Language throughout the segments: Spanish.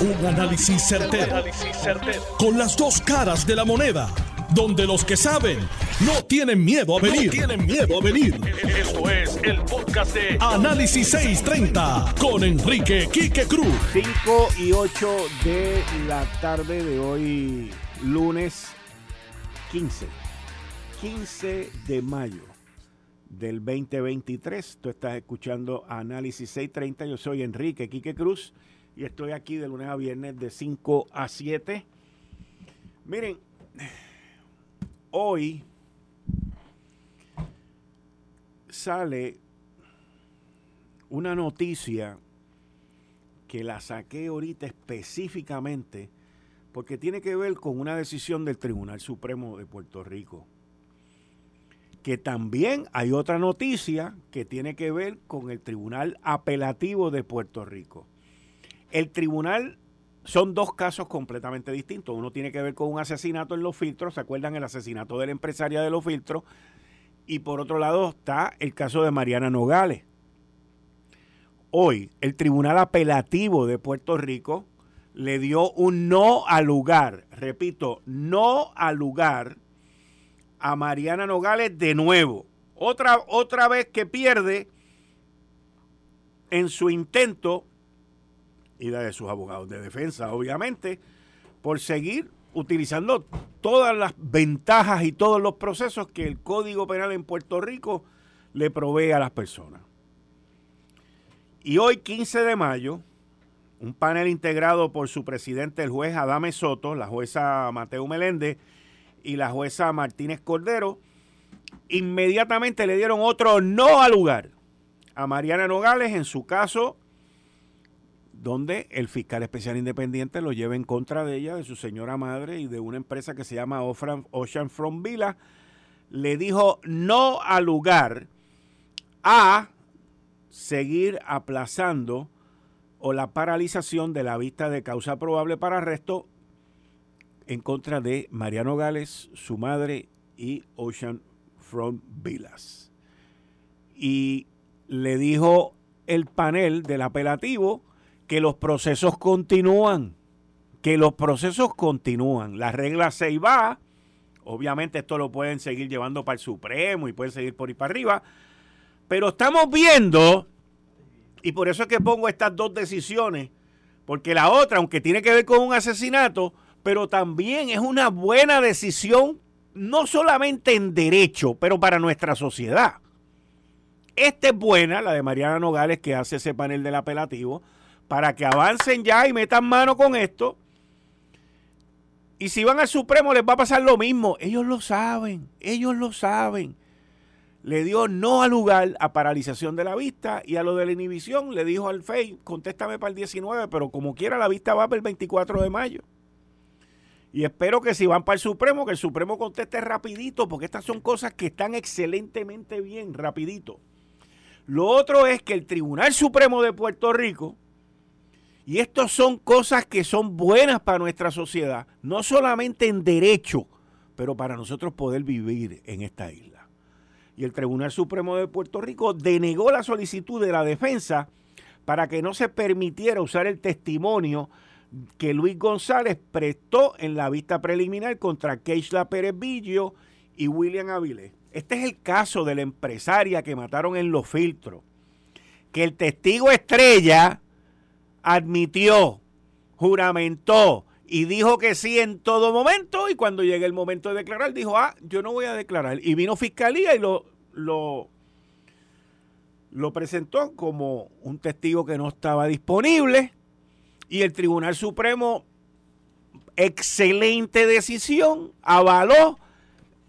Un análisis certero, Con las dos caras de la moneda. Donde los que saben no tienen miedo a venir. tienen miedo a venir. Esto es el podcast de Análisis 630 con Enrique Quique Cruz. 5 y 8 de la tarde de hoy, lunes 15. 15 de mayo del 2023. Tú estás escuchando Análisis 630. Yo soy Enrique Quique Cruz y estoy aquí de lunes a viernes de 5 a 7. Miren, hoy sale una noticia que la saqué ahorita específicamente porque tiene que ver con una decisión del Tribunal Supremo de Puerto Rico. Que también hay otra noticia que tiene que ver con el Tribunal Apelativo de Puerto Rico. El tribunal son dos casos completamente distintos. Uno tiene que ver con un asesinato en los filtros, ¿se acuerdan el asesinato de la empresaria de los filtros? Y por otro lado está el caso de Mariana Nogales. Hoy el Tribunal Apelativo de Puerto Rico le dio un no al lugar, repito, no al lugar a Mariana Nogales de nuevo. Otra, otra vez que pierde en su intento y la de sus abogados de defensa, obviamente, por seguir utilizando todas las ventajas y todos los procesos que el Código Penal en Puerto Rico le provee a las personas. Y hoy, 15 de mayo, un panel integrado por su presidente, el juez Adame Soto, la jueza Mateo Meléndez y la jueza Martínez Cordero, inmediatamente le dieron otro no al lugar a Mariana Nogales en su caso donde el fiscal especial independiente lo lleva en contra de ella, de su señora madre y de una empresa que se llama Ocean From Villa, le dijo no al lugar a seguir aplazando o la paralización de la vista de causa probable para arresto en contra de Mariano Gales, su madre y Ocean Front Villas. Y le dijo el panel del apelativo que los procesos continúan, que los procesos continúan. La regla 6 va, obviamente esto lo pueden seguir llevando para el Supremo y pueden seguir por ahí para arriba, pero estamos viendo, y por eso es que pongo estas dos decisiones, porque la otra, aunque tiene que ver con un asesinato, pero también es una buena decisión, no solamente en derecho, pero para nuestra sociedad. Esta es buena, la de Mariana Nogales, que hace ese panel del apelativo, para que avancen ya y metan mano con esto. Y si van al Supremo les va a pasar lo mismo. Ellos lo saben, ellos lo saben. Le dio no al lugar a paralización de la vista y a lo de la inhibición le dijo al FEI, contéstame para el 19, pero como quiera la vista va para el 24 de mayo. Y espero que si van para el Supremo, que el Supremo conteste rapidito, porque estas son cosas que están excelentemente bien, rapidito. Lo otro es que el Tribunal Supremo de Puerto Rico, y estas son cosas que son buenas para nuestra sociedad, no solamente en derecho, pero para nosotros poder vivir en esta isla. Y el Tribunal Supremo de Puerto Rico denegó la solicitud de la defensa para que no se permitiera usar el testimonio que Luis González prestó en la vista preliminar contra Keishla Pérez Villo y William Avilés. Este es el caso de la empresaria que mataron en los filtros. Que el testigo estrella admitió, juramentó y dijo que sí en todo momento y cuando llegue el momento de declarar dijo, ah, yo no voy a declarar. Y vino fiscalía y lo, lo, lo presentó como un testigo que no estaba disponible y el Tribunal Supremo, excelente decisión, avaló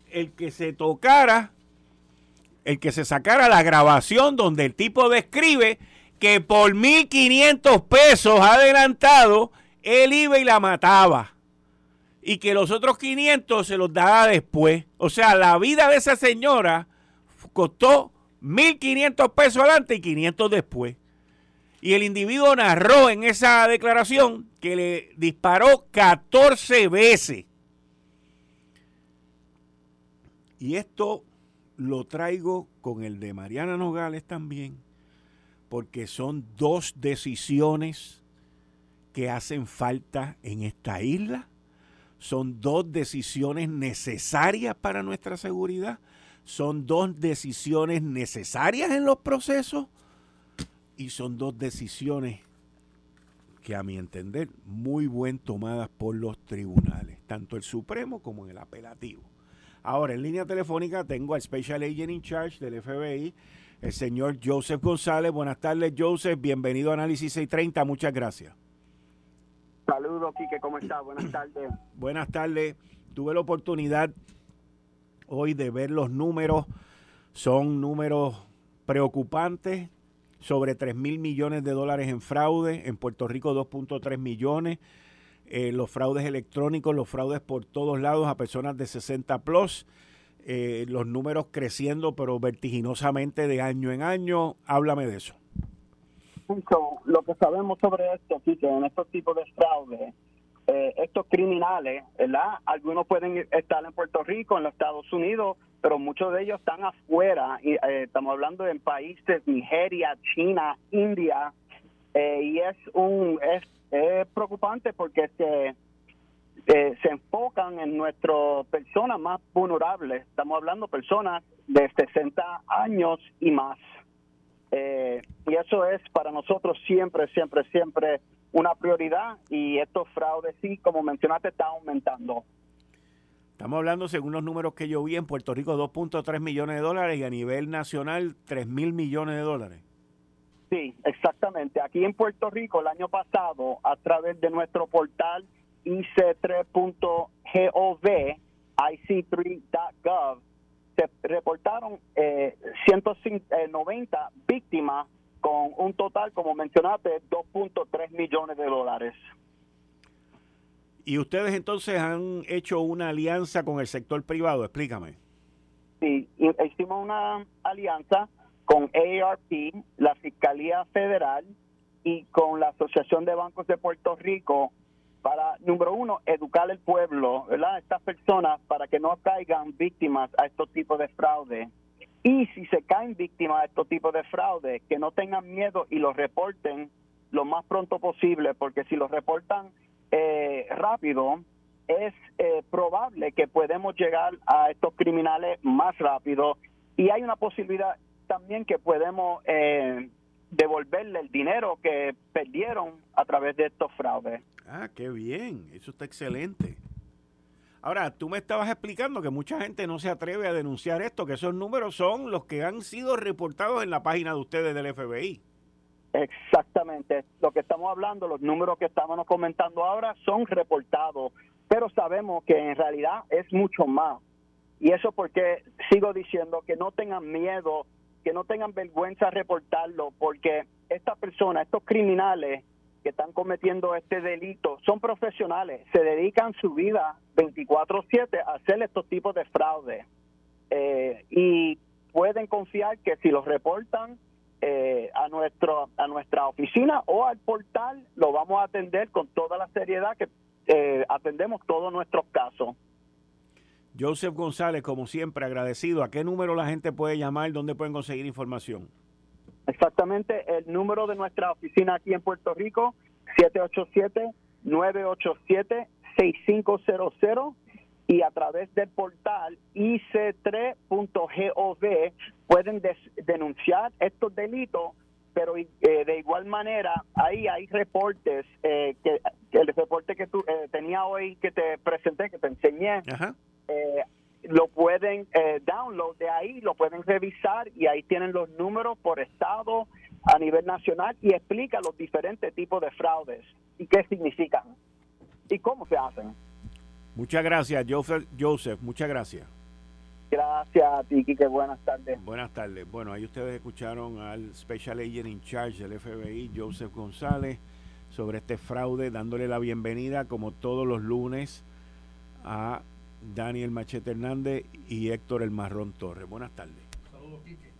el que se tocara, el que se sacara la grabación donde el tipo describe que por 1.500 pesos adelantado, él iba y la mataba. Y que los otros 500 se los daba después. O sea, la vida de esa señora costó 1.500 pesos adelante y 500 después. Y el individuo narró en esa declaración que le disparó 14 veces. Y esto lo traigo con el de Mariana Nogales también porque son dos decisiones que hacen falta en esta isla? Son dos decisiones necesarias para nuestra seguridad. Son dos decisiones necesarias en los procesos. Y son dos decisiones que a mi entender muy buen tomadas por los tribunales, tanto el Supremo como en el apelativo. Ahora, en línea telefónica tengo al Special Agent in Charge del FBI, el señor Joseph González. Buenas tardes, Joseph. Bienvenido a Análisis 630. Muchas gracias. Saludos, Quique. ¿Cómo estás? Buenas tardes. Buenas tardes. Tuve la oportunidad hoy de ver los números. Son números preocupantes. Sobre 3 mil millones de dólares en fraude. En Puerto Rico 2.3 millones. Eh, los fraudes electrónicos, los fraudes por todos lados a personas de 60 plus. Eh, los números creciendo, pero vertiginosamente de año en año. Háblame de eso. lo que sabemos sobre esto, que en estos tipos de fraude, eh, estos criminales, ¿verdad? Algunos pueden estar en Puerto Rico, en los Estados Unidos, pero muchos de ellos están afuera. Y, estamos hablando en países Nigeria, China, India, y es un es es preocupante porque se, eh, se enfocan en nuestras personas más vulnerables. Estamos hablando de personas de 60 años y más. Eh, y eso es para nosotros siempre, siempre, siempre una prioridad y estos fraudes, sí, como mencionaste, están aumentando. Estamos hablando, según los números que yo vi, en Puerto Rico 2.3 millones de dólares y a nivel nacional 3 mil millones de dólares. Sí, exactamente. Aquí en Puerto Rico el año pasado, a través de nuestro portal ic3.gov, ic3.gov, se reportaron eh, 190 eh, víctimas con un total, como mencionaste, 2.3 millones de dólares. ¿Y ustedes entonces han hecho una alianza con el sector privado? Explícame. Sí, hicimos una alianza con AARP, la Fiscalía Federal y con la Asociación de Bancos de Puerto Rico para, número uno, educar al pueblo, ¿verdad? Estas personas para que no caigan víctimas a estos tipos de fraude. Y si se caen víctimas a estos tipos de fraude, que no tengan miedo y los reporten lo más pronto posible, porque si los reportan eh, rápido, es eh, probable que podemos llegar a estos criminales más rápido y hay una posibilidad también que podemos eh, devolverle el dinero que perdieron a través de estos fraudes. Ah, qué bien, eso está excelente. Ahora, tú me estabas explicando que mucha gente no se atreve a denunciar esto, que esos números son los que han sido reportados en la página de ustedes del FBI. Exactamente, lo que estamos hablando, los números que estamos comentando ahora son reportados, pero sabemos que en realidad es mucho más. Y eso porque sigo diciendo que no tengan miedo que no tengan vergüenza reportarlo, porque estas personas, estos criminales que están cometiendo este delito, son profesionales, se dedican su vida 24/7 a hacer estos tipos de fraude. Eh, y pueden confiar que si los reportan eh, a, nuestro, a nuestra oficina o al portal, lo vamos a atender con toda la seriedad que eh, atendemos todos nuestros casos. Joseph González, como siempre, agradecido. ¿A qué número la gente puede llamar? ¿Dónde pueden conseguir información? Exactamente, el número de nuestra oficina aquí en Puerto Rico, 787-987-6500 y a través del portal ic3.gov pueden denunciar estos delitos, pero eh, de igual manera ahí hay reportes, eh, que el reporte que tú eh, tenía hoy que te presenté, que te enseñé, Ajá eh, lo pueden eh, download de ahí, lo pueden revisar y ahí tienen los números por estado a nivel nacional y explica los diferentes tipos de fraudes y qué significan y cómo se hacen. Muchas gracias, Joseph. Joseph muchas gracias. Gracias a ti. Buenas tardes. Buenas tardes. Bueno, ahí ustedes escucharon al Special Agent in Charge del FBI, Joseph González, sobre este fraude, dándole la bienvenida, como todos los lunes, a Daniel Machete Hernández y Héctor El Marrón Torres. Buenas tardes. Saludos, Kike.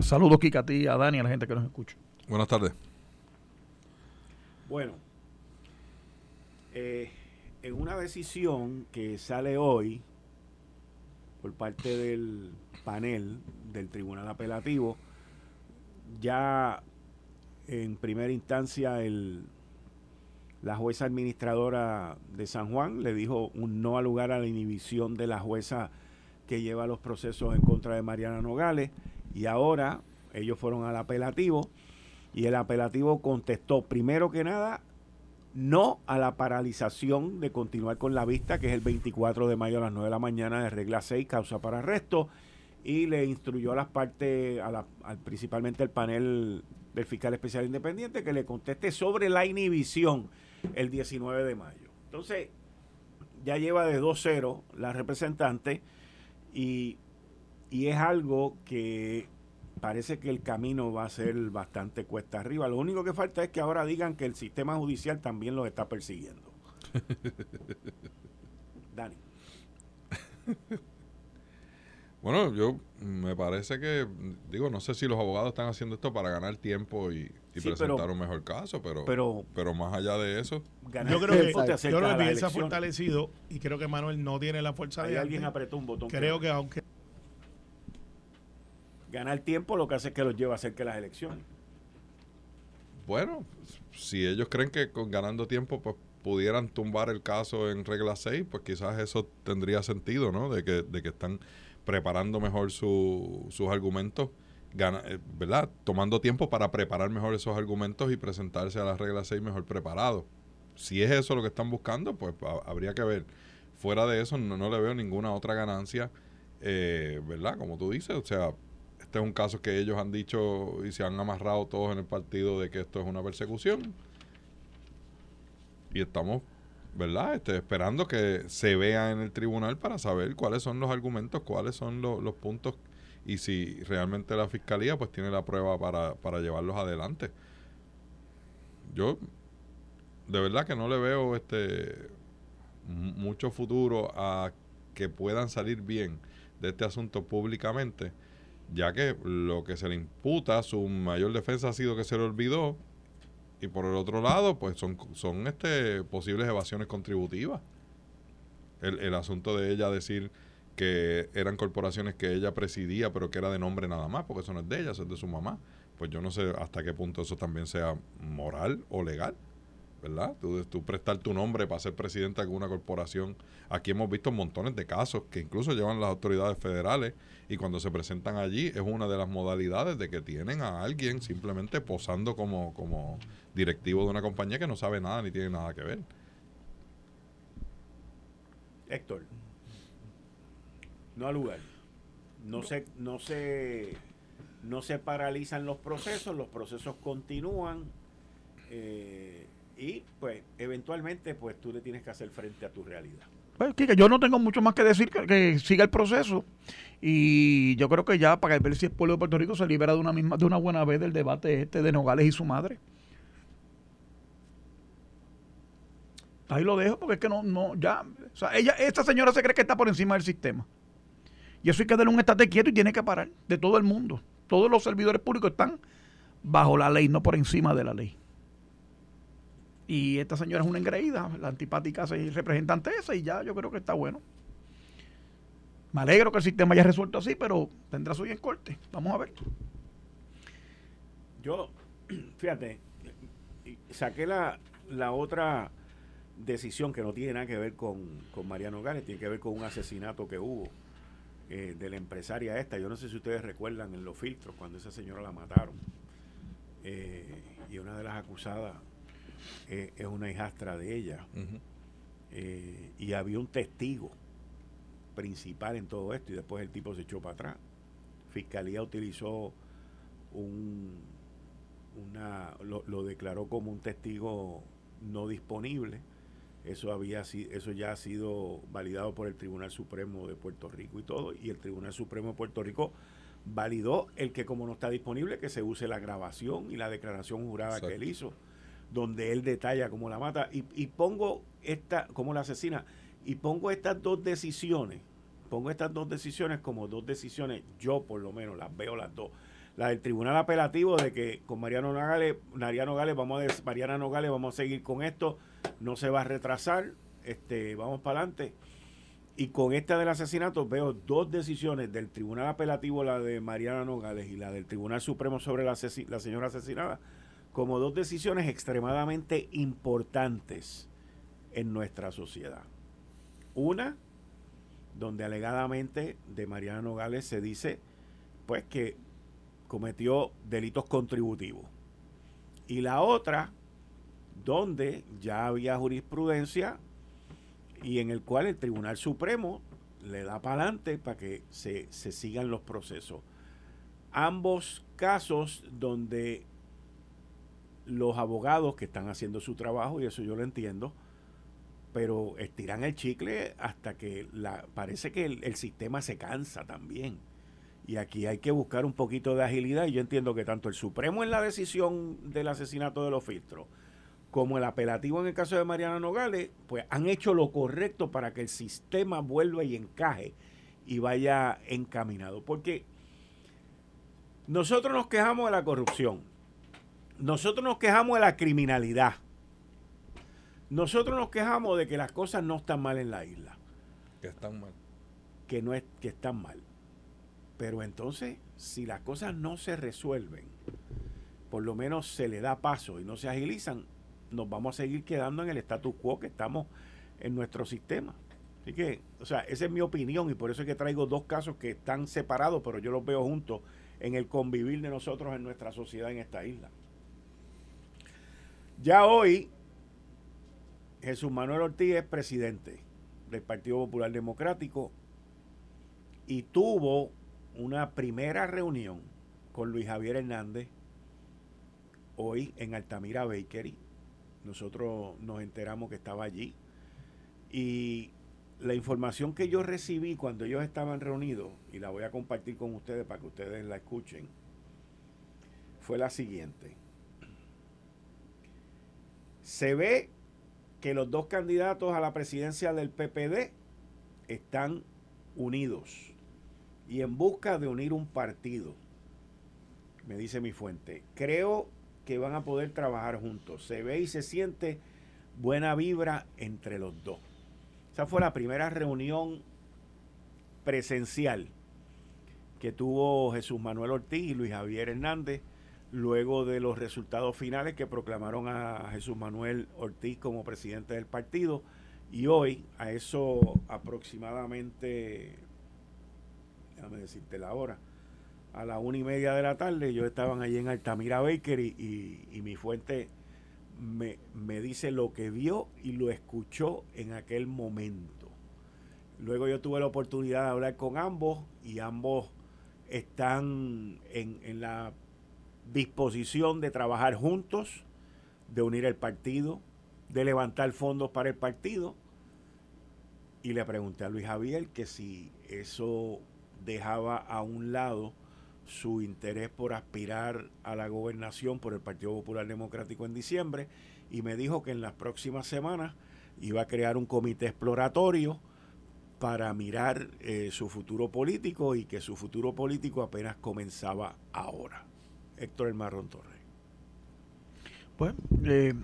Saludos, Kike, a ti, a Dani, a la gente que nos escucha. Buenas tardes. Bueno, eh, en una decisión que sale hoy por parte del panel del Tribunal Apelativo, ya en primera instancia el La jueza administradora de San Juan le dijo un no al lugar a la inhibición de la jueza que lleva los procesos en contra de Mariana Nogales y ahora ellos fueron al apelativo y el apelativo contestó primero que nada no a la paralización de continuar con la vista que es el 24 de mayo a las 9 de la mañana de regla 6 causa para arresto y le instruyó a las partes, a la, principalmente el panel del fiscal especial independiente que le conteste sobre la inhibición el 19 de mayo. Entonces, ya lleva de 2-0 la representante y, es algo que parece que el camino va a ser bastante cuesta arriba. Lo único que falta es que ahora digan que el sistema judicial también los está persiguiendo. Dani. Bueno, yo me parece que, digo, no sé si los abogados están haciendo esto para ganar tiempo y, presentar un mejor caso, pero, pero, más allá de eso. Yo creo que, yo creo que se ha fortalecido y creo que Manuel no tiene la fuerza de. alguien apretó un botón. Creo que, aunque. Ganar tiempo lo que hace es que los lleva a hacer que las elecciones. Bueno, si ellos creen que con ganando tiempo, pues pudieran tumbar el caso en regla 6, pues quizás eso tendría sentido, ¿no? De que, de que están preparando mejor sus argumentos, eh, ¿verdad? Tomando tiempo para preparar mejor esos argumentos y presentarse a la regla 6 mejor preparado. Si es eso lo que están buscando, pues habría que ver. Fuera de eso, no, le veo ninguna otra ganancia, eh, ¿verdad? Como tú dices, o sea, este es un caso que ellos han dicho y se han amarrado todos en el partido de que esto es una persecución. Y estamos ¿verdad? Este, esperando que se vea en el tribunal para saber cuáles son los argumentos, cuáles son los puntos y si realmente la fiscalía pues tiene la prueba para, para llevarlos adelante. Yo de verdad que no le veo este mucho futuro a que puedan salir bien de este asunto públicamente, ya que lo que se le imputa, su mayor defensa ha sido que se le olvidó y por el otro lado, pues son, son este posibles evasiones contributivas. El, el asunto de ella decir que eran corporaciones que ella presidía, pero que era de nombre nada más, porque eso no es de ella, eso es de su mamá. Pues yo no sé hasta qué punto eso también sea moral o legal. ¿verdad? Tú, tú prestar tu nombre para ser presidente de alguna corporación. Aquí hemos visto montones de casos que incluso llevan las autoridades federales y cuando se presentan allí es una de las modalidades de que tienen a alguien simplemente posando como, como directivo de una compañía que no sabe nada ni tiene nada que ver. Héctor, no al lugar. No se, no se, no se paralizan los procesos, los procesos continúan. Eh, y pues eventualmente pues tú le tienes que hacer frente a tu realidad. Pues, yo no tengo mucho más que decir que, siga el proceso y yo creo que ya para ver si el pueblo de Puerto Rico se libera de una misma de una buena vez del debate este de Nogales y su madre. Ahí lo dejo porque es que no, no, ya, o sea, ella, esta señora se cree que está por encima del sistema. Y eso hay que darle un estate quieto y tiene que parar de todo el mundo. Todos los servidores públicos están bajo la ley, no por encima de la ley. Y esta señora es una engreída, la antipática representante esa, y ya yo creo que está bueno. Me alegro que el sistema haya resuelto así, pero tendrá su en corte. Vamos a ver. Yo, fíjate, saqué la, la otra decisión que no tiene nada que ver con, con Mariano Gales, tiene que ver con un asesinato que hubo eh, de la empresaria esta. Yo no sé si ustedes recuerdan en los filtros cuando esa señora la mataron. Eh, y una de las acusadas eh, es una hijastra de ella. Y había un testigo principal en todo esto y después el tipo se echó para atrás. Fiscalía utilizó un, una, lo, declaró como un testigo no disponible. Eso había eso ya ha sido validado por el Tribunal Supremo de Puerto Rico y todo. Y el Tribunal Supremo de Puerto Rico validó el que como no está disponible, que se use la grabación y la declaración jurada que él hizo donde él detalla cómo la mata. Y, y pongo esta, como la asesina, y pongo estas dos decisiones, pongo estas dos decisiones como dos decisiones, yo por lo menos las veo las dos. La del tribunal apelativo de que con Mariano Nogales, Mariano Nogales, vamos a Mariana Nogales, vamos a seguir con esto, no se va a retrasar, este, vamos para adelante. Y con esta del asesinato veo dos decisiones del tribunal apelativo, la de Mariana Nogales y la del Tribunal Supremo sobre la, la señora asesinada, como dos decisiones extremadamente importantes en nuestra sociedad. Una, donde alegadamente de Mariana Nogales se dice pues que cometió delitos contributivos. Y la otra, donde ya había jurisprudencia y en el cual el Tribunal Supremo le da para adelante para que se, se sigan los procesos. Ambos casos donde los abogados que están haciendo su trabajo, y eso yo lo entiendo, pero estiran el chicle hasta que la, parece que el, sistema se cansa también. Y aquí hay que buscar un poquito de agilidad y yo entiendo que tanto el Supremo en la decisión del asesinato de los filtros como el apelativo en el caso de Mariana Nogales, pues han hecho lo correcto para que el sistema vuelva y encaje y vaya encaminado. Porque nosotros nos quejamos de la corrupción, nosotros nos quejamos de la criminalidad. Nosotros nos quejamos de que las cosas no están mal en la isla. Que están mal. Que no es que están mal. Pero entonces, si las cosas no se resuelven, por lo menos se le da paso y no se agilizan, nos vamos a seguir quedando en el status quo que estamos en nuestro sistema. Así que, o sea, esa es mi opinión y por eso es que traigo dos casos que están separados, pero yo los veo juntos en el convivir de nosotros en nuestra sociedad en esta isla. Ya hoy, Jesús Manuel Ortiz es presidente del Partido Popular Democrático y tuvo una primera reunión con Luis Javier Hernández hoy en Altamira Bakery. Nosotros nos enteramos que estaba allí. Y la información que yo recibí cuando ellos estaban reunidos, y la voy a compartir con ustedes para que ustedes la escuchen, fue la siguiente se ve que los dos candidatos a la presidencia del PPD están unidos y en busca de unir un partido. Me dice mi fuente. Creo que van a poder trabajar juntos. Se ve y se siente buena vibra entre los dos. Esa fue la primera reunión presencial que tuvo Jesús Manuel Ortiz y Luis Javier Hernández luego de los resultados finales que proclamaron a Jesús Manuel Ortiz como presidente del partido. Y hoy, a eso aproximadamente, déjame decirte la hora, a la una y media de la tarde, yo estaban allí en Altamira Baker y, y, mi fuente me, me dice lo que vio y lo escuchó en aquel momento. Luego yo tuve la oportunidad de hablar con ambos y ambos están en, en la disposición de trabajar juntos, de unir el partido, de levantar fondos para el partido. Y le pregunté a Luis Javier que si eso dejaba a un lado su interés por aspirar a la gobernación por el Partido Popular Democrático en diciembre y me dijo que en las próximas semanas iba a crear un comité exploratorio para mirar eh, su futuro político y que su futuro político apenas comenzaba ahora. Héctor El Marrón Torres? Pues eh,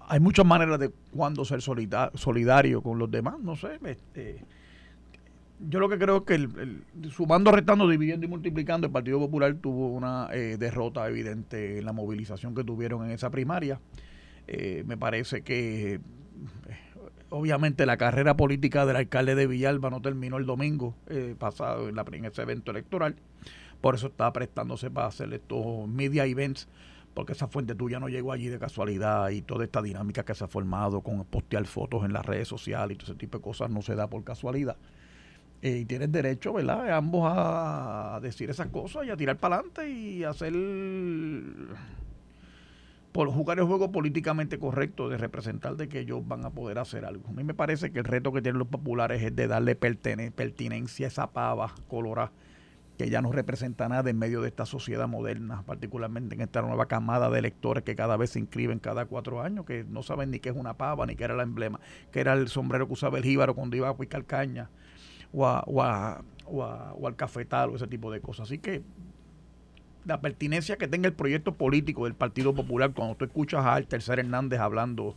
hay muchas maneras de cuando ser solidario con los demás, no sé. Este, yo lo que creo es que el, sumando, restando, dividiendo y multiplicando, el Partido Popular tuvo una eh, derrota evidente en la movilización que tuvieron en esa primaria. Eh, me parece que obviamente la carrera política del alcalde de Villalba no terminó el domingo pasado en, la, en ese evento electoral. Por eso está prestándose para hacer estos media events, porque esa fuente tuya no llegó allí de casualidad y toda esta dinámica que se ha formado con postear fotos en las redes sociales y todo ese tipo de cosas no se da por casualidad. Eh, y tienes derecho, ¿verdad? Ambos a decir esas cosas y a tirar para adelante y hacer por jugar el juego políticamente correcto de representar de que ellos van a poder hacer algo. A mí me parece que el reto que tienen los populares es de darle pertinencia a esa pava colorada que ya no representa nada en medio de esta sociedad moderna, particularmente en esta nueva camada de electores que cada vez se inscriben cada cuatro años, que no saben ni qué es una pava, ni qué era el emblema, que era el sombrero que usaba el jíbaro cuando iba a picar caña, o, o, o, al cafetal, o ese tipo de cosas. Así que la pertinencia que tenga el proyecto político del Partido Popular, cuando tú escuchas a Tercer Hernández hablando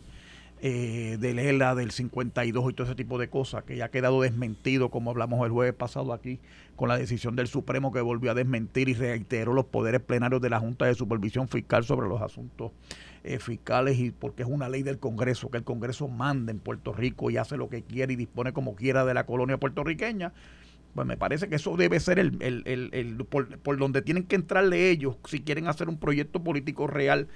eh, del ELA del 52 y todo ese tipo de cosas, que ya ha quedado desmentido, como hablamos el jueves pasado aquí, con la decisión del Supremo que volvió a desmentir y reiteró los poderes plenarios de la Junta de Supervisión Fiscal sobre los asuntos eh, fiscales y porque es una ley del Congreso, que el Congreso manda en Puerto Rico y hace lo que quiere y dispone como quiera de la colonia puertorriqueña pues me parece que eso debe ser el, el, el, por, donde tienen que entrarle ellos si quieren hacer un proyecto político real.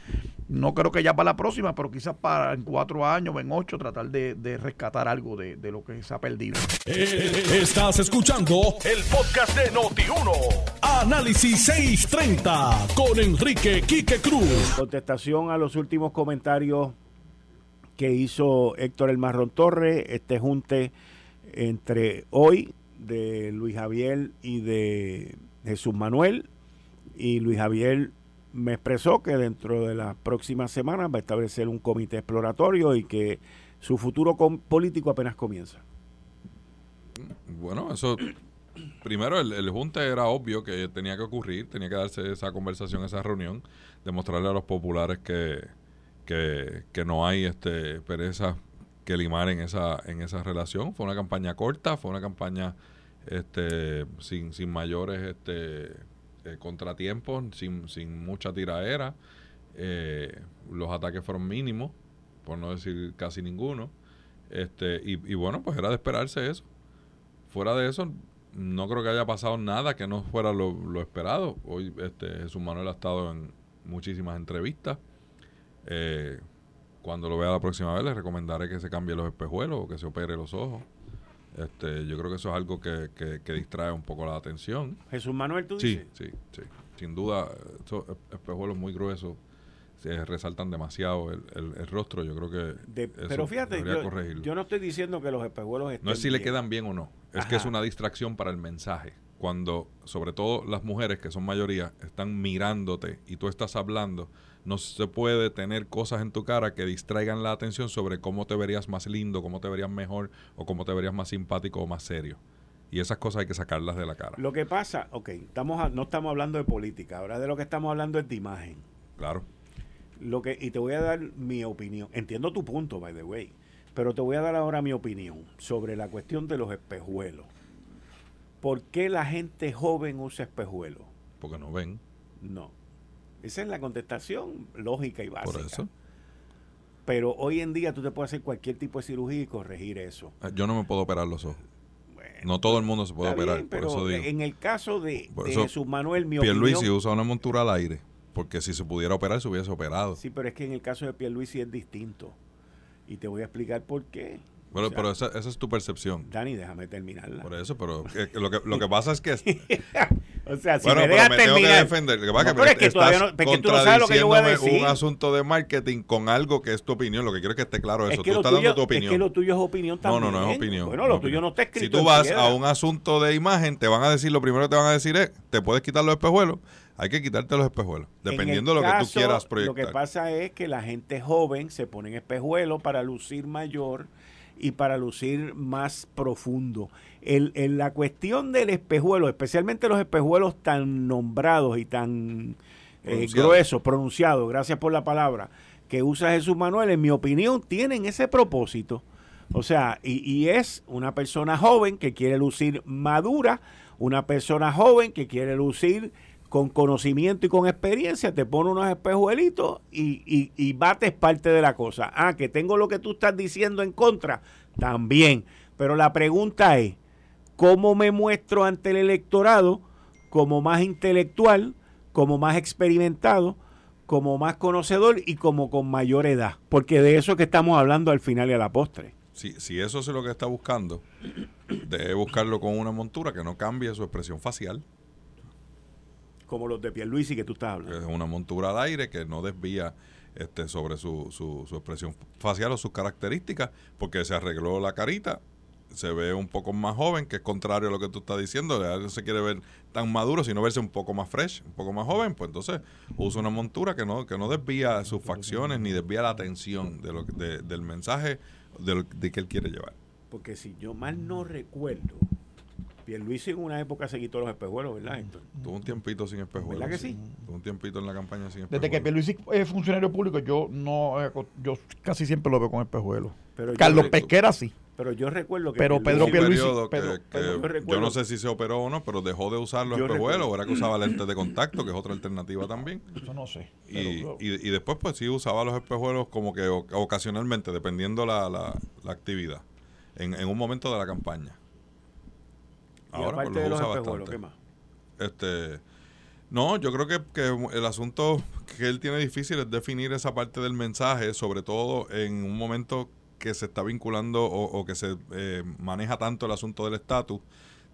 No creo que ya para la próxima, pero quizás para en cuatro años o en ocho tratar de, rescatar algo de, lo que se ha perdido. Eh, estás escuchando el podcast de Noti1. Análisis 630 con Enrique Quique Cruz. Contestación a los últimos comentarios que hizo Héctor El Marrón Torres, este junte entre hoy de Luis Javier y de Jesús Manuel. Y Luis Javier me expresó que dentro de las próximas semanas va a establecer un comité exploratorio y que su futuro político apenas comienza. Bueno, eso primero el, el, junte era obvio que tenía que ocurrir, tenía que darse esa conversación, esa reunión, demostrarle a los populares que, que, que no hay este pereza que limar en esa, en esa relación. Fue una campaña corta, fue una campaña este, sin, sin mayores este, eh, contratiempos, sin, sin mucha tiraera. Eh, los ataques fueron mínimos, por no decir casi ninguno. Este, y, y, bueno, pues era de esperarse eso. Fuera de eso, no creo que haya pasado nada que no fuera lo, lo esperado. Hoy este, Jesús Manuel ha estado en muchísimas entrevistas. Eh, cuando lo vea la próxima vez, le recomendaré que se cambie los espejuelos o que se opere los ojos. Este, yo creo que eso es algo que, que, distrae un poco la atención. Jesús Manuel, tú sí, Sí, sí, Sin duda, estos espejuelos muy gruesos se resaltan demasiado el, el, rostro. Yo creo que. pero fíjate, yo, yo, no estoy diciendo que los espejuelos estén. No es si le quedan bien o no, es que es una distracción para el mensaje. Cuando, sobre todo las mujeres, que son mayoría, están mirándote y tú estás hablando no se puede tener cosas en tu cara que distraigan la atención sobre cómo te verías más lindo, cómo te verías mejor o cómo te verías más simpático o más serio. Y esas cosas hay que sacarlas de la cara. Lo que pasa, ok, estamos no estamos hablando de política, ahora de lo que estamos hablando es de imagen. Claro. Lo que, y te voy a dar mi opinión. Entiendo tu punto, by the way, pero te voy a dar ahora mi opinión sobre la cuestión de los espejuelos. ¿Por qué la gente joven usa espejuelos? Porque no ven. No. Esa es la contestación lógica y básica. Por eso. Pero hoy en día tú te puedes hacer cualquier tipo de cirugía y corregir eso. Ah, yo no me puedo operar los ojos. no todo el mundo se puede operar, por eso digo. En el caso de, Jesús Manuel, mi Pierluisi usa una montura al aire, porque si se pudiera operar, se hubiese operado. Sí, pero es que en el caso de Pierluisi es distinto. Y te voy a explicar por qué. Bueno, pero esa, esa, es tu percepción. Dani, déjame terminarla. Por eso, pero lo, que, lo que pasa es que... o sea, si bueno, me dejas terminar... tengo que defender. Lo que pasa es que, todavía no, tú no sabes lo que yo voy a decir. un asunto de marketing con algo que es tu opinión. Lo que quiero es que esté claro eso. Es que tú estás dando tu opinión. Es que lo tuyo es opinión también. No, no, no es opinión. Bueno, lo tuyo no está escrito Si tú vas a un asunto de imagen, te van a decir, lo primero que te van a decir es, te puedes quitar los espejuelos hay que quitarte los espejuelos, dependiendo de lo que tú quieras proyectar. Lo que pasa es que la gente joven se pone en espejuelos para lucir mayor y para lucir más profundo. El, la cuestión del espejuelo, especialmente los espejuelos tan nombrados y tan eh, gruesos, pronunciados, gracias por la palabra, que usa Jesús Manuel, en mi opinión, tienen ese propósito. O sea, y, y es una persona joven que quiere lucir madura, una persona joven que quiere lucir con conocimiento y con experiencia, te pone unos espejuelitos y, y, y, bates parte de la cosa. Ah, que tengo lo que tú estás diciendo en contra, también. Pero la pregunta es, ¿cómo me muestro ante el electorado como más intelectual, como más experimentado, como más conocedor y como con mayor edad? Porque de eso es que estamos hablando al final y a la postre. Si, si eso es lo que está buscando, debe buscarlo con una montura que no cambie su expresión facial como los de Pierluisi que tú estás hablando. Es una montura de aire que no desvía este, sobre su, su, expresión facial o sus características, porque se arregló la carita, se ve un poco más joven, que es contrario a lo que tú estás diciendo, no se quiere ver tan maduro, sino verse un poco más fresh, un poco más joven, pues entonces usa una montura que no, que no desvía sus facciones ni desvía la atención de lo, de, del mensaje de, de que él quiere llevar. Porque si yo mal no recuerdo, Pierluisi en una época se quitó los espejuelos, ¿verdad, Tuvo un tiempito sin espejuelos. ¿Verdad que sí? Tuvo un tiempito en la campaña sin espejuelos. Desde que Pierluisi es funcionario público, yo no eh, yo casi siempre lo veo con espejuelos. Carlos Pesquera sí. Pero yo recuerdo que. Pero Pedro Pierluisi. yo, no sé si se operó o no, pero dejó de usar los espejuelos. Era que usaba lentes de contacto, que es otra alternativa también. Eso no sé. Y, y, después, pues sí usaba los espejuelos como que ocasionalmente, dependiendo la, la, la actividad. En, en un momento de la campaña. Ahora pues, los, bastante. ¿qué más? Este. No, yo creo que, que, el asunto que él tiene difícil es definir esa parte del mensaje, sobre todo en un momento que se está vinculando o, que se eh, maneja tanto el asunto del estatus,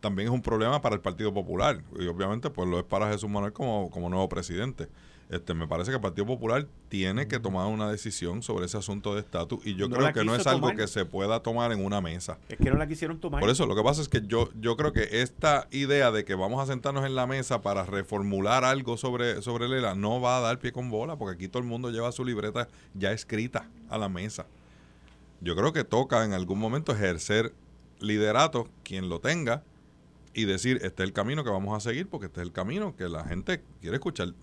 también es un problema para el Partido Popular. Y obviamente pues lo es para Jesús Manuel como, como nuevo presidente. Este, me parece que el Partido Popular tiene que tomar una decisión sobre ese asunto de estatus y yo creo que no es algo que se pueda tomar en una mesa. Es que no la quisieron tomar. Por eso, lo que pasa es que yo, yo creo que esta idea de que vamos a sentarnos en la mesa para reformular algo sobre, sobre Lela no va a dar pie con bola, porque aquí todo el mundo lleva su libreta ya escrita a la mesa yo creo que toca en algún momento ejercer liderato, quien lo tenga, y decir, este es el camino que vamos a seguir, porque este es el camino que la gente quiere escuchar.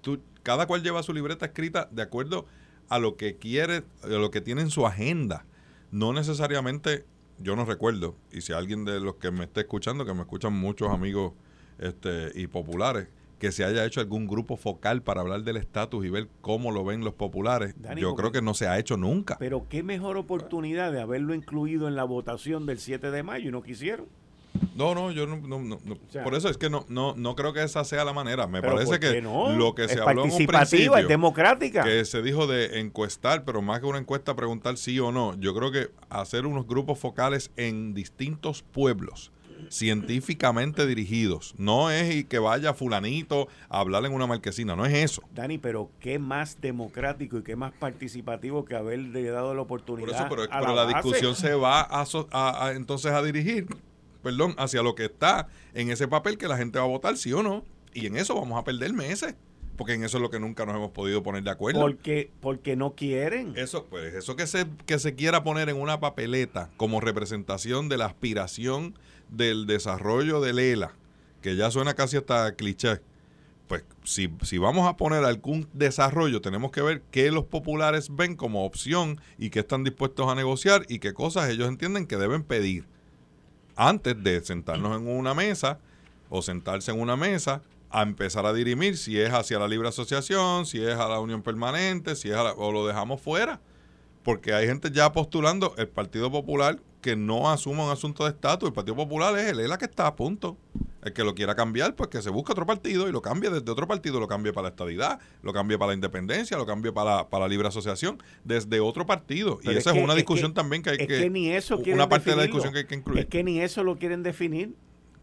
Tú, cada cual lleva su libreta escrita de acuerdo a lo que quiere, a lo que tiene en su agenda. No necesariamente, yo no recuerdo, y si alguien de los que me esté escuchando, que me escuchan muchos amigos este, y populares, que se haya hecho algún grupo focal para hablar del estatus y ver cómo lo ven los populares. Yo creo que no se ha hecho nunca. Pero qué mejor oportunidad de haberlo incluido en la votación del 7 de mayo y no quisieron. No, no, yo no, no, por eso es que no, no, no creo que esa sea la manera. Me parece que lo que se habló en un principio, es democrática, que se dijo de encuestar, pero más que una encuesta preguntar sí o no. Yo creo que hacer unos grupos focales en distintos pueblos científicamente dirigidos. No es que vaya fulanito a hablar en una marquesina, no es eso. Dani, pero qué más democrático y qué más participativo que haberle dado la oportunidad. Por eso, pero, la, discusión se va a, entonces a dirigir, perdón, hacia lo que está en ese papel que la gente va a votar, sí o no. Y en eso vamos a perder meses porque en eso es lo que nunca nos hemos podido poner de acuerdo. Porque, porque no quieren. Eso, pues, eso que se, que se quiera poner en una papeleta como representación de la aspiración del desarrollo del ELA, que ya suena casi hasta cliché, pues si, si vamos a poner algún desarrollo, tenemos que ver qué los populares ven como opción y qué están dispuestos a negociar y qué cosas ellos entienden que deben pedir antes de sentarnos en una mesa o sentarse en una mesa a empezar a dirimir si es hacia la libre asociación, si es a la unión permanente, si es o lo dejamos fuera. Porque hay gente ya postulando el Partido Popular que no asuma un asunto de estatus. El Partido Popular es el ELA que está a punto. El que lo quiera cambiar, pues que se busque otro partido y lo cambie desde otro partido, lo cambie para la estadidad, lo cambie para la independencia, lo cambie para, para la libre asociación, desde otro partido. y esa es, una discusión también que hay es que, ni eso una parte de la discusión que hay que incluir. Es que ni eso lo quieren definir,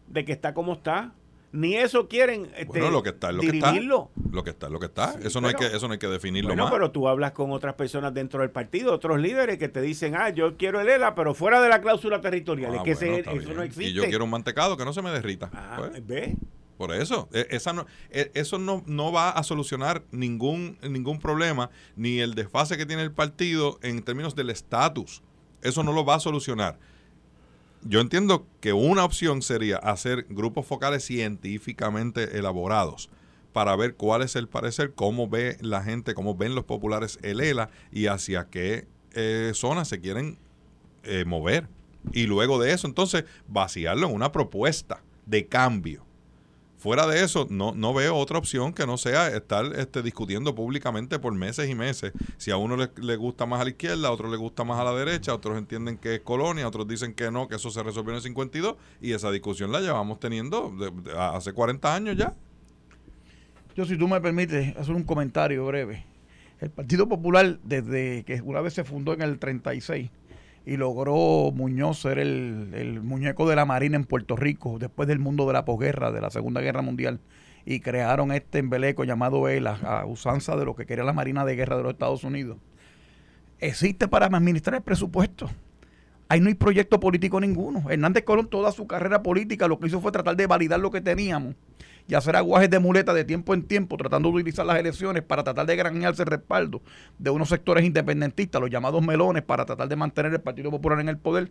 de que está como está. Ni eso quieren este, bueno, lo que está es lo que está. Lo que está es lo que está. eso, no hay que, eso no hay que definirlo bueno, pero tú hablas con otras personas dentro del partido, otros líderes que te dicen, ah, yo quiero el ELA, pero fuera de la cláusula territorial. es que eso no existe. Y yo quiero un mantecado que no se me derrita. Ah, pues. ¿Ve? Por eso, e, esa no, e, eso no, no va a solucionar ningún, ningún problema, ni el desfase que tiene el partido en términos del estatus. Eso no lo va a solucionar yo entiendo que una opción sería hacer grupos focales científicamente elaborados para ver cuál es el parecer, cómo ve la gente, cómo ven los populares el ELA y hacia qué eh, zonas se quieren eh, mover. Y luego de eso, entonces, vaciarlo en una propuesta de cambio Fuera de eso, no, no veo otra opción que no sea estar este, discutiendo públicamente por meses y meses. Si a uno le, gusta más a la izquierda, a otro le gusta más a la derecha, otros entienden que es colonia, otros dicen que no, que eso se resolvió en el 52 y esa discusión la llevamos teniendo hace 40 años ya. Yo, si tú me permites, hacer un comentario breve. El Partido Popular, desde que una vez se fundó en el 36, y logró Muñoz ser el, muñeco de la Marina en Puerto Rico después del mundo de la posguerra, de la Segunda Guerra Mundial, y crearon este embeleco llamado ELA, a usanza de lo que quería la Marina de Guerra de los Estados Unidos. Existe para administrar el presupuesto. Ahí no hay proyecto político ninguno. Hernández Colón, toda su carrera política, lo que hizo fue tratar de validar lo que teníamos y hacer aguajes de muleta de tiempo en tiempo, tratando de utilizar las elecciones para tratar de granjearse el respaldo de unos sectores independentistas, los llamados melones, para tratar de mantener el Partido Popular en el poder,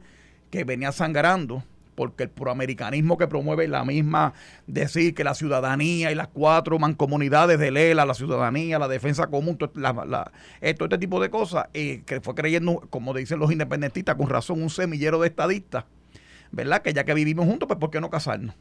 que venía sangrando porque el proamericanismo que promueve la misma, decir que la ciudadanía y las cuatro mancomunidades de Lela, la ciudadanía, la defensa común, todo, este tipo de cosas, eh, que fue creyendo, como dicen los independentistas, con razón, un semillero de estadistas, ¿verdad? Que ya que vivimos juntos, pues ¿por qué no casarnos?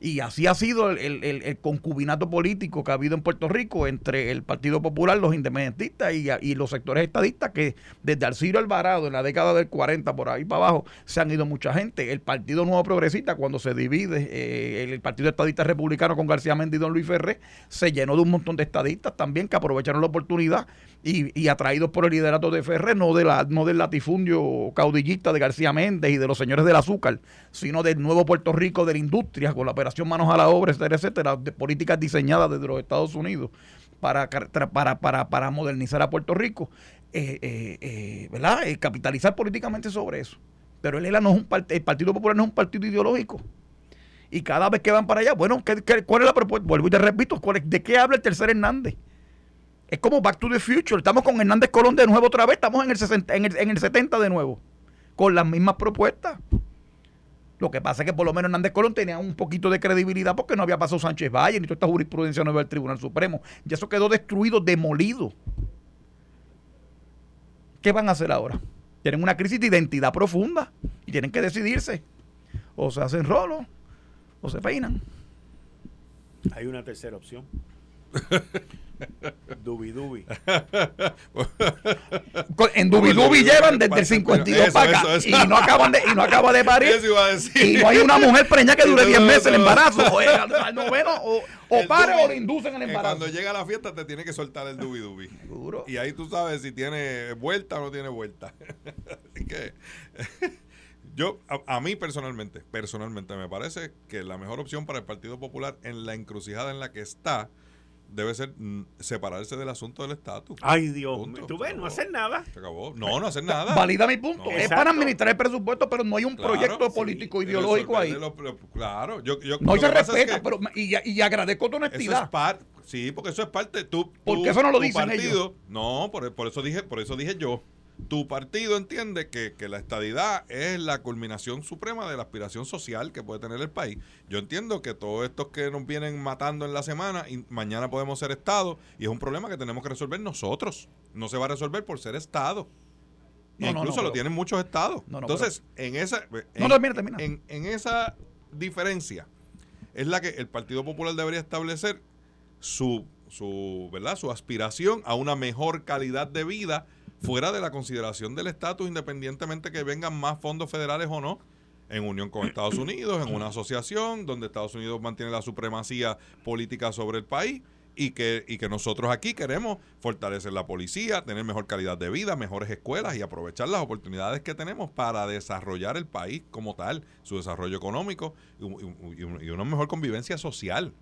Y así ha sido el, concubinato político que ha habido en Puerto Rico entre el Partido Popular, los independentistas y, los sectores estadistas, que desde Alciro Alvarado, en la década del 40, por ahí para abajo, se han ido mucha gente. El Partido Nuevo Progresista, cuando se divide, eh, el Partido Estadista Republicano con García Méndez y Don Luis Ferré, se llenó de un montón de estadistas también que aprovecharon la oportunidad y, atraídos por el liderato de Ferrer, no, de la, no del latifundio caudillista de García Méndez y de los señores del azúcar, sino del nuevo Puerto Rico de la industria, con la operación Manos a la Obra, etcétera, etcétera, de políticas diseñadas desde los Estados Unidos para, para, para, para modernizar a Puerto Rico, eh, eh, eh, ¿verdad? capitalizar políticamente sobre eso. Pero el ELA no es un el Partido Popular no es un partido ideológico. Y cada vez que van para allá, bueno, cuál es la propuesta? Vuelvo y te repito, ¿de qué habla el tercer Hernández? Es como Back to the Future. Estamos con Hernández Colón de nuevo otra vez. Estamos en el, 60, en el, en el 70 de nuevo. Con las mismas propuestas. Lo que pasa es que por lo menos Hernández Colón tenía un poquito de credibilidad porque no había pasado Sánchez Valle ni toda esta jurisprudencia nueva del Tribunal Supremo. Y eso quedó destruido, demolido. ¿Qué van a hacer ahora? Tienen una crisis de identidad profunda y tienen que decidirse. O se hacen rolo o se peinan. Hay una tercera opción. Dubi Dubi. en Dubi Dubi llevan desde el 52 para acá y no acaban de y no acaba de parir. Y no hay una mujer preñada que dure 10 meses el embarazo. O, al noveno o, o pare o le inducen el embarazo. Cuando llega la fiesta te tiene que soltar el Dubi Dubi. Y ahí tú sabes si tiene vuelta o no tiene vuelta. Así que yo, a, a, mí personalmente, personalmente me parece que la mejor opción para el Partido Popular en la encrucijada en la que está debe ser mm, separarse del asunto del estatus. Ay, Dios. Tú ves, no hacer nada. Se acabó. No, no hacer nada. Valida mi punto. es para administrar el presupuesto, pero no hay un proyecto político ideológico ahí. claro. Yo, yo, no se respeta, pero, y, y, agradezco tu honestidad. sí, porque eso es parte. Tú, porque eso no lo dicen ellos. No, por, por, eso dije, por eso dije yo tu partido entiende que, la estadidad es la culminación suprema de la aspiración social que puede tener el país. Yo entiendo que todos estos que nos vienen matando en la semana, y mañana podemos ser Estado, y es un problema que tenemos que resolver nosotros. No se va a resolver por ser Estado. incluso lo tienen muchos estados. Entonces, en esa en, en esa diferencia es la que el Partido Popular debería establecer su, su, ¿verdad? su aspiración a una mejor calidad de vida fuera de la consideración del estatus, independientemente que vengan más fondos federales o no, en unión con Estados Unidos, en una asociación donde Estados Unidos mantiene la supremacía política sobre el país y que, y que nosotros aquí queremos fortalecer la policía, tener mejor calidad de vida, mejores escuelas y aprovechar las oportunidades que tenemos para desarrollar el país como tal, su desarrollo económico y, una mejor convivencia social.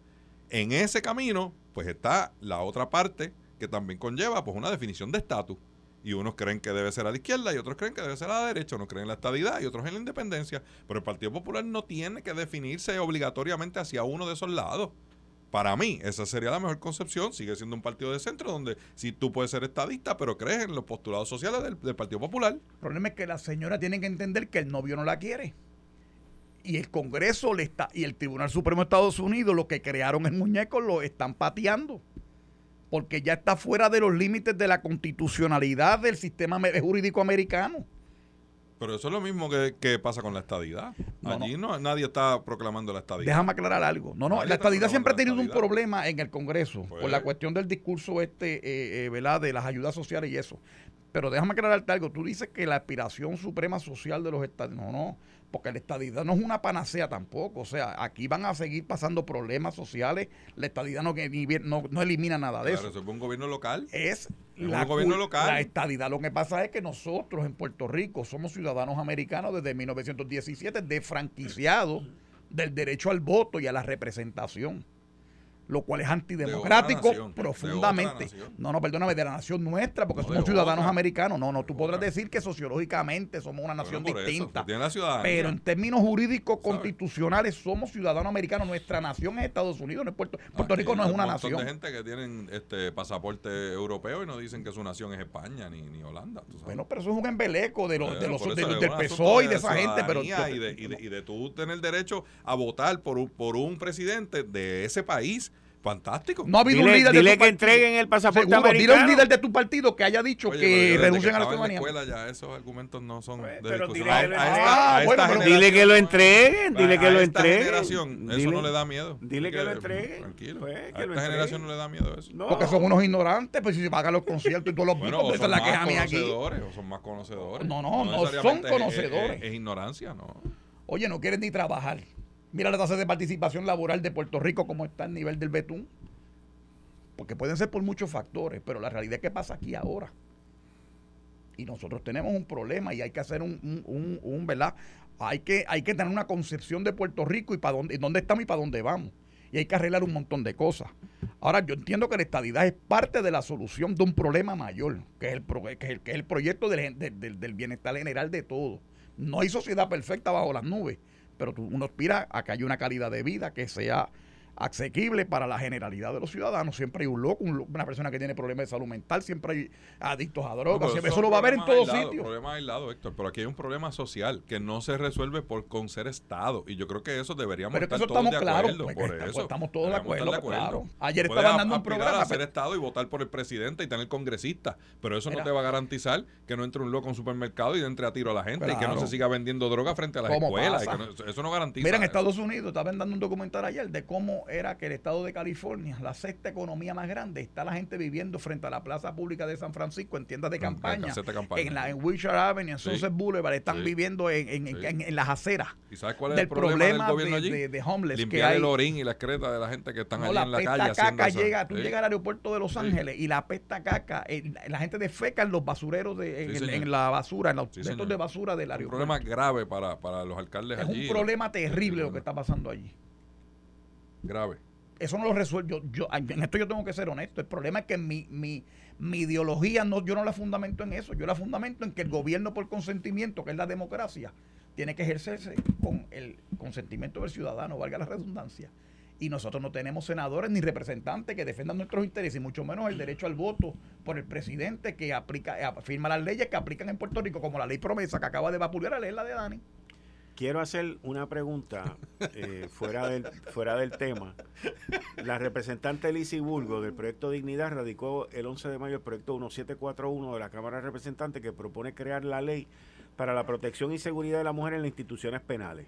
En ese camino, pues está la otra parte que también conlleva pues una definición de estatus y unos creen que debe ser a la izquierda y otros creen que debe ser a la derecha, unos creen en la estabilidad y otros en la independencia, pero el Partido Popular no tiene que definirse obligatoriamente hacia uno de esos lados. Para mí, esa sería la mejor concepción. Sigue siendo un partido de centro donde si tú puedes ser estadista, pero crees en los postulados sociales del, Partido Popular. El problema es que la señora tiene que entender que el novio no la quiere. Y el Congreso le está, y el Tribunal Supremo de Estados Unidos, lo que crearon el muñeco, lo están pateando porque ya está fuera de los límites de la constitucionalidad del sistema jurídico americano. Pero eso es lo mismo que, pasa con la estadidad. Allí no. nadie está proclamando la estadidad. Déjame aclarar algo. No, no, la estadidad siempre ha tenido un problema en el Congreso por la pues. cuestión del discurso este, eh, eh, ¿verdad? De las ayudas sociales y eso. Pero déjame aclararte algo. Tú dices que la aspiración suprema social de los estados. No, no porque la estadidad no es una panacea tampoco. O sea, aquí van a seguir pasando problemas sociales. La estadidad no, no, elimina nada de eso. eso. es un gobierno local. Es, la, un gobierno local. La estadidad lo que pasa es que nosotros en Puerto Rico somos ciudadanos americanos desde 1917, desfranquiciados del derecho al voto y a la representación. Lo cual es antidemocrático profundamente. No, no, perdóname, de la nación nuestra, porque somos ciudadanos americanos. No, no, tú podrás decir que sociológicamente somos una nación distinta. pero en términos jurídicos constitucionales somos ciudadanos americanos. Nuestra nación es Estados Unidos, no es Puerto, Puerto Rico no es una nación. Hay gente que tienen este pasaporte europeo y no dicen que su nación es España ni, ni Holanda. Bueno, pero eso es un embeleco de los, de los, del PSOE y de esa gente. Pero, y, de, y, de, y de tú tener derecho a votar por un, por un presidente de ese país Fantástico. No ha habido un líder de tu que entreguen el pasaporte americano. Dile a un líder de tu partido que haya dicho que renuncien a la ciudadanía. escuela ya esos argumentos no son pues, de discusión. Dile que lo entreguen, dile que lo entreguen. generación eso no le da miedo. Dile que, lo entreguen. Tranquilo. Pues, a esta generación no le da miedo eso. Porque son unos ignorantes, pues si se pagan los conciertos y todos los bueno, esa es la queja mía aquí. O son más conocedores. No, no, no, son conocedores. Es, ignorancia, no. Oye, no quieren ni trabajar. Mira la tasa de participación laboral de Puerto Rico, como está el nivel del betún. Porque pueden ser por muchos factores, pero la realidad es que pasa aquí ahora. Y nosotros tenemos un problema y hay que hacer un, un, un, ¿verdad? Hay que, hay que tener una concepción de Puerto Rico y para dónde, dónde estamos y para dónde vamos. Y hay que arreglar un montón de cosas. Ahora, yo entiendo que la estadidad es parte de la solución de un problema mayor, que es el, que es el, proyecto del, del, del bienestar general de todos. No hay sociedad perfecta bajo las nubes pero uno aspira a que haya una calidad de vida que sea asequible para la generalidad de los ciudadanos. Siempre hay un loco, una persona que tiene problemas de salud mental, siempre hay adictos a drogas. eso lo va a haber en todos sitios. problema aislado, Héctor, pero aquí hay un problema social que no se resuelve por con ser Estado. Y yo creo que eso deberíamos pero estar todos de acuerdo. Pues, por eso. estamos todos de acuerdo, Claro. Ayer estaban dando un programa. a ser Estado y votar por el presidente y tener congresistas. Pero eso no te va a garantizar que no entre un loco a un supermercado y entre a tiro a la gente y que no se siga vendiendo droga frente a las escuelas. eso no garantiza. Mira, en Estados Unidos estaban dando un documental ayer de cómo era que el Estado de California, la sexta economía más grande, está la gente viviendo frente a la plaza pública de San Francisco en tiendas de campaña, en, la, en Wilshire Avenue, en Sunset Boulevard, están viviendo en, en, las aceras. ¿Y sabes cuál es el problema, del gobierno allí? De, homeless Limpiar el orín y la excreta de la gente que están allí en la calle. Caca llega, tú llegas al aeropuerto de Los Ángeles y la pesta caca, la gente defeca en los basureros, de, en, la basura, en los centros de basura del aeropuerto. Un problema grave para, para los alcaldes allí. Es un problema terrible lo que está pasando allí. Grave eso no lo resuelvo. Yo, en esto yo tengo que ser honesto. El problema es que mi, mi, mi, ideología no, yo no la fundamento en eso. Yo la fundamento en que el gobierno por consentimiento, que es la democracia, tiene que ejercerse con el consentimiento del ciudadano, valga la redundancia. Y nosotros no tenemos senadores ni representantes que defendan nuestros intereses, y mucho menos el derecho al voto por el presidente que aplica, eh, firma las leyes que aplican en Puerto Rico, como la ley promesa que acaba de vapulear a leer la de Dani. Quiero hacer una pregunta eh, fuera, del, fuera del tema. La representante Lizy Burgo del proyecto Dignidad radicó el 11 de mayo el proyecto 1741 de la Cámara de Representantes que propone crear la ley para la protección y seguridad de la mujer en las instituciones penales,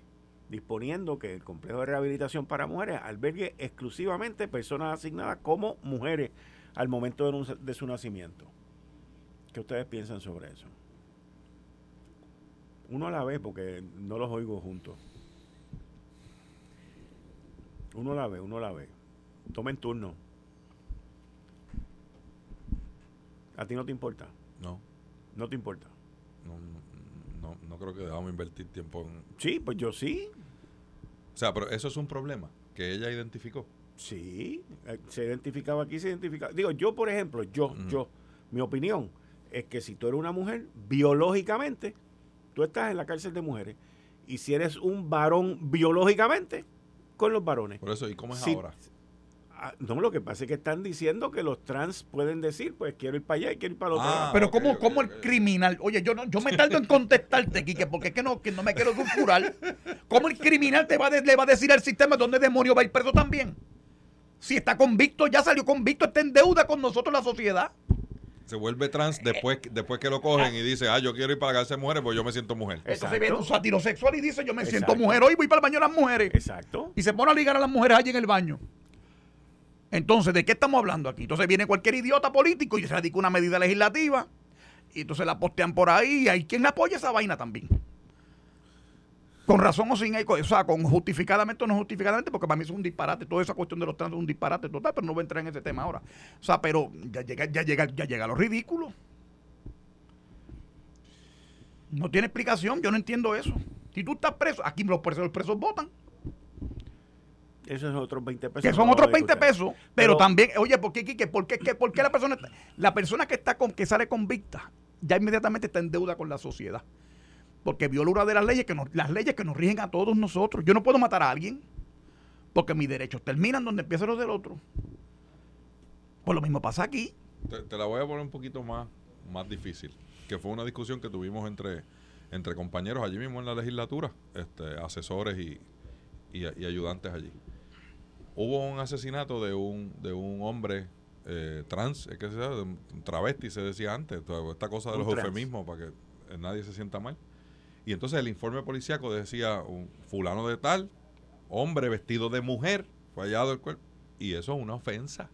disponiendo que el complejo de rehabilitación para mujeres albergue exclusivamente personas asignadas como mujeres al momento de su nacimiento. ¿Qué ustedes piensan sobre eso? Uno a la vez, porque no los oigo juntos. Uno a la vez, uno a la vez. Tomen turno. ¿A ti no te importa? No. ¿No te importa? No, no, no creo que debamos invertir tiempo en... Sí, pues yo sí. O sea, pero eso es un problema que ella identificó. Sí, eh, se identificaba aquí, se identificaba. Digo, yo, por ejemplo, yo, yo, mi opinión es que si tú eres una mujer, biológicamente, tú estás en la cárcel de mujeres. Y si eres un varón biológicamente, con los varones. Por eso, ¿y cómo es ahora? Ah, no, lo que pasa es que están diciendo que los trans pueden decir, pues quiero ir para allá y quiero ir para el otro ah, Pero ¿cómo, cómo el criminal? Oye, yo no, yo me tardo en contestarte, Quique, porque es que no, que no me quiero sulfurar. ¿Cómo el criminal te va le va a decir al sistema dónde demonio va a ir preso también? Si está convicto, ya salió convicto, está en deuda con nosotros la sociedad se vuelve trans después, después que lo cogen y dice, ah, yo quiero ir para la cárcel de mujeres, pues yo me siento mujer. Entonces viene un sátiro sexual y dice, yo me siento mujer, hoy voy para el baño de las mujeres. Exacto. Y se pone a ligar a las mujeres allí en el baño. Entonces, ¿de qué estamos hablando aquí? Entonces viene cualquier idiota político y se radica una medida legislativa y entonces la postean por ahí y hay quien apoya esa vaina también con razón o sin o sea, con justificadamente o no justificadamente, porque para mí es un disparate, toda esa cuestión de los trans es un disparate total, pero no voy a entrar en ese tema ahora. O sea, pero ya llega, ya llega, ya llega a lo ridículo. No tiene explicación, yo no entiendo eso. Si tú estás preso, aquí los presos, los presos votan. Esos son otros 20 pesos. Que son otros 20 pesos. Pero, también, oye, ¿por qué, ¿Por qué, por qué la persona la persona que está con, que sale convicta ya inmediatamente está en deuda con la sociedad? Porque viola una de las leyes que nos, las leyes que nos rigen a todos nosotros. Yo no puedo matar a alguien porque mis derechos terminan donde empiezan los del otro. Pues lo mismo pasa aquí. Te, la voy a poner un poquito más, más difícil, que fue una discusión que tuvimos entre, entre compañeros allí mismo en la legislatura, este, asesores y, y, ayudantes allí. Hubo un asesinato de un, de un hombre eh, trans, es que sea, un travesti se decía antes, esta cosa de los eufemismos para que nadie se sienta mal. Y entonces el informe policíaco decía un fulano de tal, hombre vestido de mujer, fue hallado el cuerpo. Y eso es una ofensa.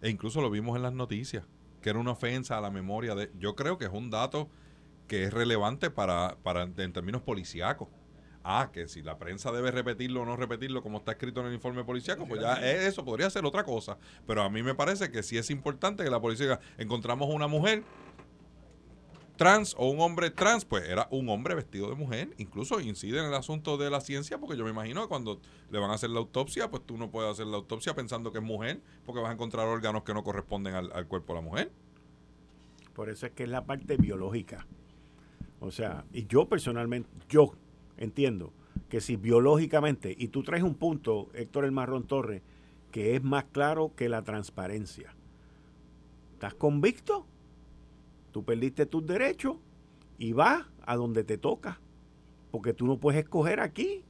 E incluso lo vimos en las noticias, que era una ofensa a la memoria de... Yo creo que es un dato que es relevante para, para en términos policíacos. Ah, que si la prensa debe repetirlo o no repetirlo como está escrito en el informe policíaco, pues ya eso podría ser otra cosa. Pero a mí me parece que sí es importante que la policía encontramos una mujer trans o un hombre trans, pues era un hombre vestido de mujer. Incluso incide en el asunto de la ciencia, porque yo me imagino que cuando le van a hacer la autopsia, pues tú no puedes hacer la autopsia pensando que es mujer, porque vas a encontrar órganos que no corresponden al, cuerpo de la mujer. Por eso es que es la parte biológica. O sea, y yo personalmente, yo entiendo que si biológicamente, y tú traes un punto, Héctor El Marrón Torres, que es más claro que la transparencia. ¿Estás convicto? Tú perdiste tus derechos y vas a donde te toca. Porque tú no puedes escoger aquí.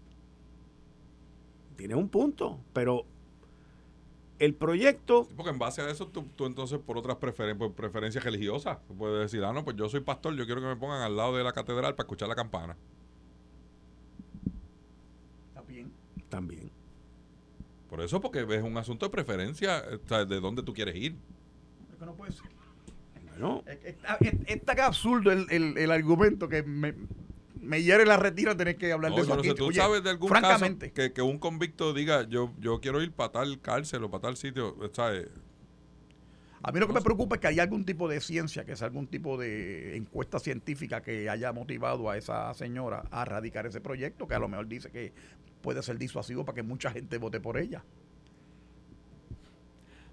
Tienes un punto, pero el proyecto... porque en base a eso tú, entonces por otras preferencias religiosas, puedes decir, ah, no, pues yo soy pastor, yo quiero que me pongan al lado de la catedral para escuchar la campana. También. También. Por eso, porque es un asunto de preferencia, de dónde tú quieres ir. que no puede ser. Es, tan absurdo el, argumento que me, me hiere la retira tener que hablar de eso. Aquí. ¿Tú sabes de algún francamente, caso que, un convicto diga yo, yo quiero ir para tal cárcel o para tal sitio? A mí lo que me preocupa es que haya algún tipo de ciencia, que sea algún tipo de encuesta científica que haya motivado a esa señora a radicar ese proyecto, que a lo mejor dice que puede ser disuasivo para que mucha gente vote por ella.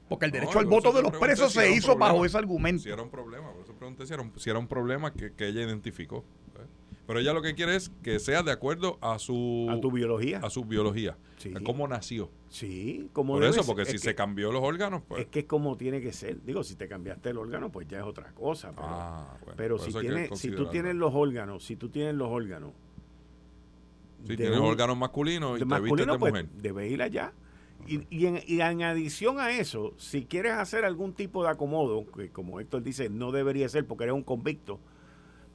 Porque el derecho al voto de los presos se hizo bajo ese argumento. Si era un problema, por eso pregunté si era un, problema que, ella identificó. ¿eh? Pero ella lo que quiere es que sea de acuerdo a su... A tu biología. A su biología. Sí. A cómo nació. Sí, como Por eso, porque si se cambió los órganos, pues... Es que es como tiene que ser. Digo, si te cambiaste el órgano, pues ya es otra cosa. Pero, ah, pero si, tiene, si tú tienes los órganos, si tú tienes los órganos... Si tienes órganos masculinos y te vistes de pues, mujer. Debes ir allá y, en, adición a eso, si quieres hacer algún tipo de acomodo, que como Héctor dice, no debería ser porque eres un convicto,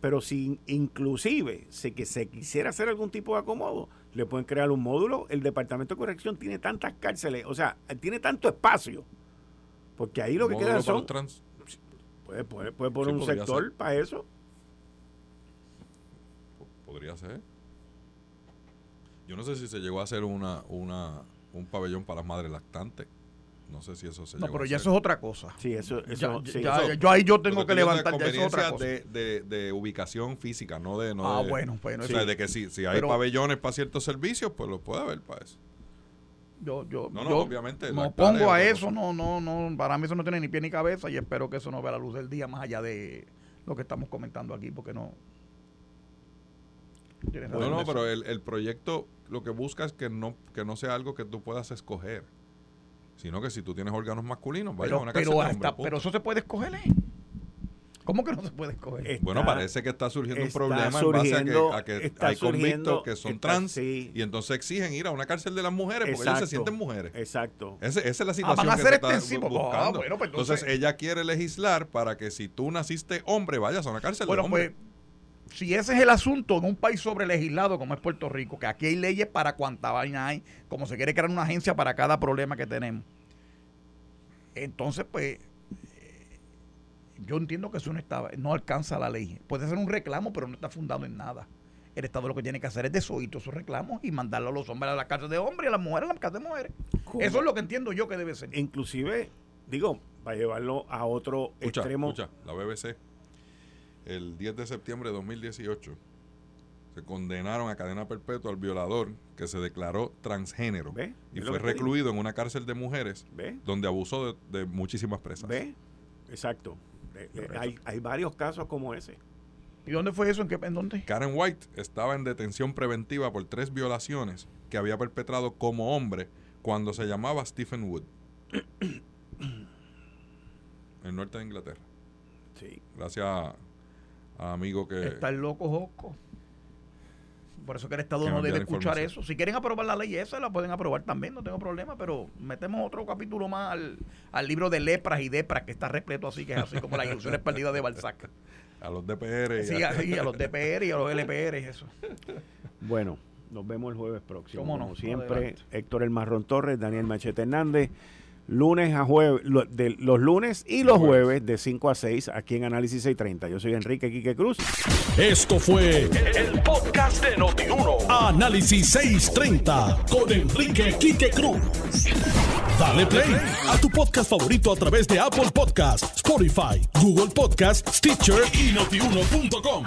pero si inclusive si que se quisiera hacer algún tipo de acomodo, le pueden crear un módulo. El Departamento de Corrección tiene tantas cárceles, o sea, tiene tanto espacio, porque ahí lo que queda son... Puede, puede, poner un sector para eso. Podría ser. Yo no sé si se llegó a hacer una, una un pabellón para las madres lactantes. No sé si eso se No, pero ya eso es otra cosa. Sí, eso, eso, yo ahí yo tengo que levantar de eso otra cosa. De, de, ubicación física, no de no Ah, bueno, bueno, o sea, de que si, si hay pabellones para ciertos servicios, pues los puede haber para eso. Yo, yo, no, no, obviamente. No pongo a eso, no, no, no, para mí eso no tiene ni pie ni cabeza y espero que eso no vea la luz del día más allá de lo que estamos comentando aquí, porque no. No, no, pero el, el proyecto lo que busca es que no, que no sea algo que tú puedas escoger, sino que si tú tienes órganos masculinos, vaya a una pero, hasta, pero eso se puede escoger. ¿eh? ¿Cómo que no se puede escoger? bueno, parece que está surgiendo un problema en base a que, hay convictos que son trans y entonces exigen ir a una cárcel de las mujeres porque ellos se sienten mujeres. Exacto. esa es la ah, situación que se está buscando. Ah, pues entonces, ella quiere legislar para que si tú naciste hombre vayas a una cárcel de hombres. Pues, si ese es el asunto en un país sobre legislado como es Puerto Rico, que aquí hay leyes para cuanta vaina hay, como se quiere crear una agencia para cada problema que tenemos. Entonces, pues, eh, yo entiendo que eso no, está, no alcanza la ley. Puede ser un reclamo, pero no está fundado en nada. El Estado lo que tiene que hacer es desoír esos reclamos y mandarlo a los hombres a la cárcel de hombres y a las mujeres a la cárcel de mujeres. Eso es lo que entiendo yo que debe ser. Inclusive, digo, para llevarlo a otro extremo. Escucha, la BBC el 10 de septiembre de 2018 Se condenaron a cadena perpetua al violador que se declaró transgénero y fue recluido en una cárcel de mujeres donde abusó de, muchísimas presas. ¿Ve? Exacto. Eh, eh, hay, hay varios casos como ese. ¿Y dónde fue eso? ¿En, qué, ¿En dónde? Karen White estaba en detención preventiva por tres violaciones que había perpetrado como hombre cuando se llamaba Stephen Wood. en el norte de Inglaterra. Sí. Gracias a, amigo que... Está el loco Josco. Por eso que el Estado no debe escuchar eso. Si quieren aprobar la ley esa, la pueden aprobar también, no tengo problema, pero metemos otro capítulo más al, libro de lepras y depras, que está repleto así, que es así como las ilusiones perdidas de Balzac. A los DPR. Sí, a, a los DPR y a los LPR y eso. Bueno, nos vemos el jueves próximo. Como siempre, Héctor El Marrón Torres, Daniel Machete Hernández. Lunes a jueves, de, los lunes y los jueves de 5 a 6 aquí en Análisis 630. Yo soy Enrique Quique Cruz. Esto fue el, podcast de Notiuno. Análisis 630 con Enrique Quique Cruz. Dale play a tu podcast favorito a través de Apple Podcasts, Spotify, Google Podcasts, Stitcher y notiuno.com.